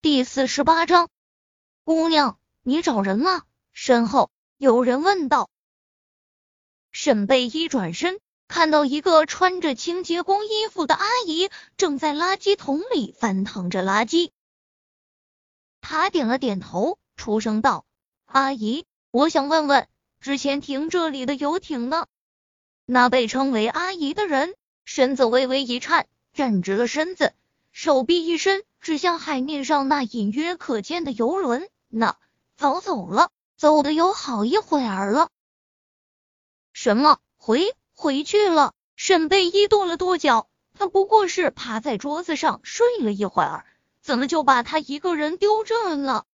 第四十八章，姑娘，你找人了？身后有人问道。沈贝依转身，看到一个穿着清洁工衣服的阿姨正在垃圾桶里翻腾着垃圾。他点了点头，出声道：“阿姨，我想问问，之前停这里的游艇呢？”那被称为阿姨的人身子微微一颤，站直了身子，手臂一伸。指向海面上那隐约可见的游轮，那早走了，走的有好一会儿了。什么？回回去了？沈贝依跺了跺脚，他不过是趴在桌子上睡了一会儿，怎么就把他一个人丢这了？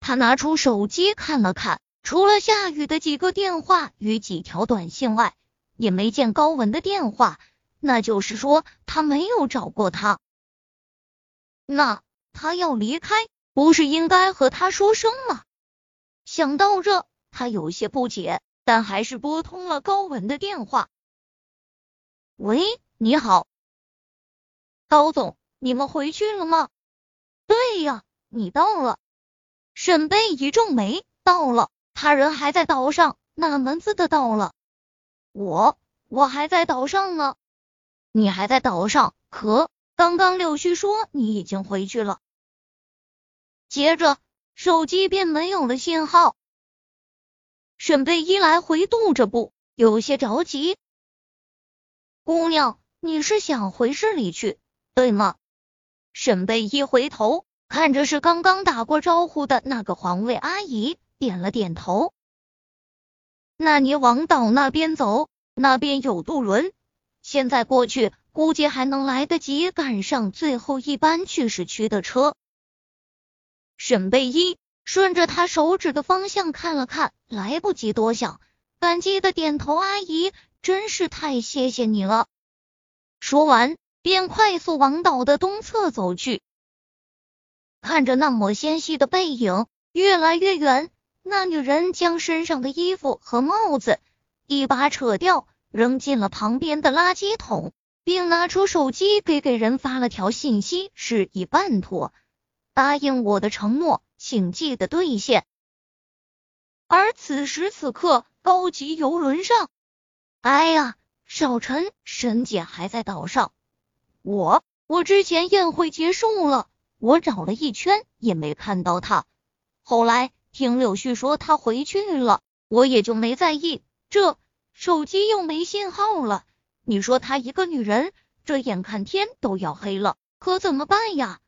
他拿出手机看了看，除了夏雨的几个电话与几条短信外，也没见高文的电话，那就是说他没有找过他。那他要离开，不是应该和他说声吗？想到这，他有些不解，但还是拨通了高文的电话。喂，你好，高总，你们回去了吗？对呀，你到了。沈贝一皱眉，到了，他人还在岛上，哪门子的到了？我我还在岛上呢，你还在岛上？可。刚刚柳絮说你已经回去了，接着手机便没有了信号。沈贝依来回踱着步，有些着急。姑娘，你是想回市里去，对吗？沈贝依回头看着是刚刚打过招呼的那个环卫阿姨，点了点头。那你往岛那边走，那边有渡轮，现在过去。估计还能来得及赶上最后一班去市区的车。沈贝依顺着他手指的方向看了看，来不及多想，感激的点头：“阿姨，真是太谢谢你了。”说完，便快速往岛的东侧走去。看着那抹纤细的背影越来越远，那女人将身上的衣服和帽子一把扯掉，扔进了旁边的垃圾桶。并拿出手机给给人发了条信息，示意办妥，答应我的承诺，请记得兑现。而此时此刻，高级游轮上，哎呀，少晨，沈姐还在岛上。我我之前宴会结束了，我找了一圈也没看到她。后来听柳絮说她回去了，我也就没在意。这手机又没信号了。你说她一个女人，这眼看天都要黑了，可怎么办呀？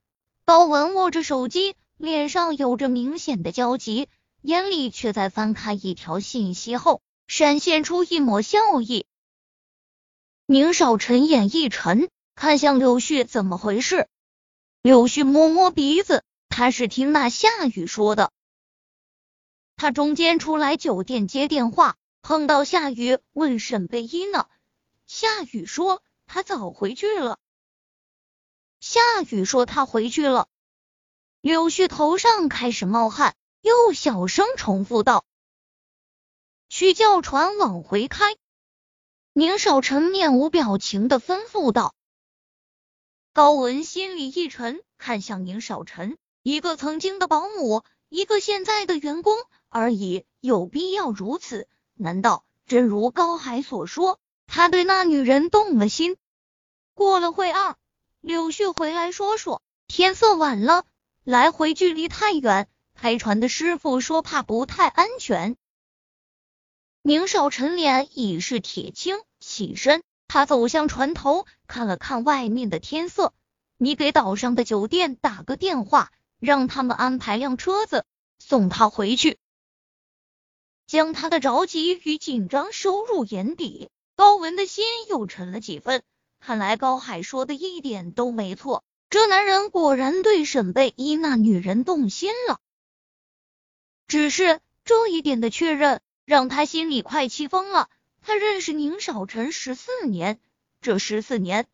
高文握着手机，脸上有着明显的焦急，眼里却在翻看一条信息后，闪现出一抹笑意。宁少臣眼一沉，看向柳絮，怎么回事？柳絮摸摸鼻子，他是听那夏雨说的。他中间出来酒店接电话，碰到夏雨，问沈贝依呢。夏雨说他早回去了。夏雨说他回去了。柳絮头上开始冒汗，又小声重复道：“去叫船往回开。”宁少臣面无表情的吩咐道。高文心里一沉，看向宁少臣，一个曾经的保姆，一个现在的员工而已，有必要如此？难道真如高海所说？他对那女人动了心。过了会儿，柳絮回来说说，天色晚了，来回距离太远，开船的师傅说怕不太安全。宁少臣脸已是铁青，起身，他走向船头，看了看外面的天色。你给岛上的酒店打个电话，让他们安排辆车子送他回去，将他的着急与紧张收入眼底。高文的心又沉了几分，看来高海说的一点都没错，这男人果然对沈贝依那女人动心了。只是这一点的确认，让他心里快气疯了。他认识宁少臣十四年，这十四年，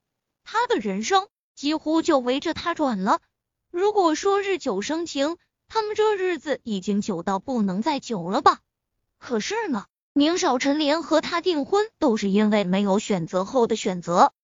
他的人生几乎就围着他转了。如果说日久生情，他们这日子已经久到不能再久了吧？可是呢？宁少臣连和他订婚都是因为没有选择后的选择。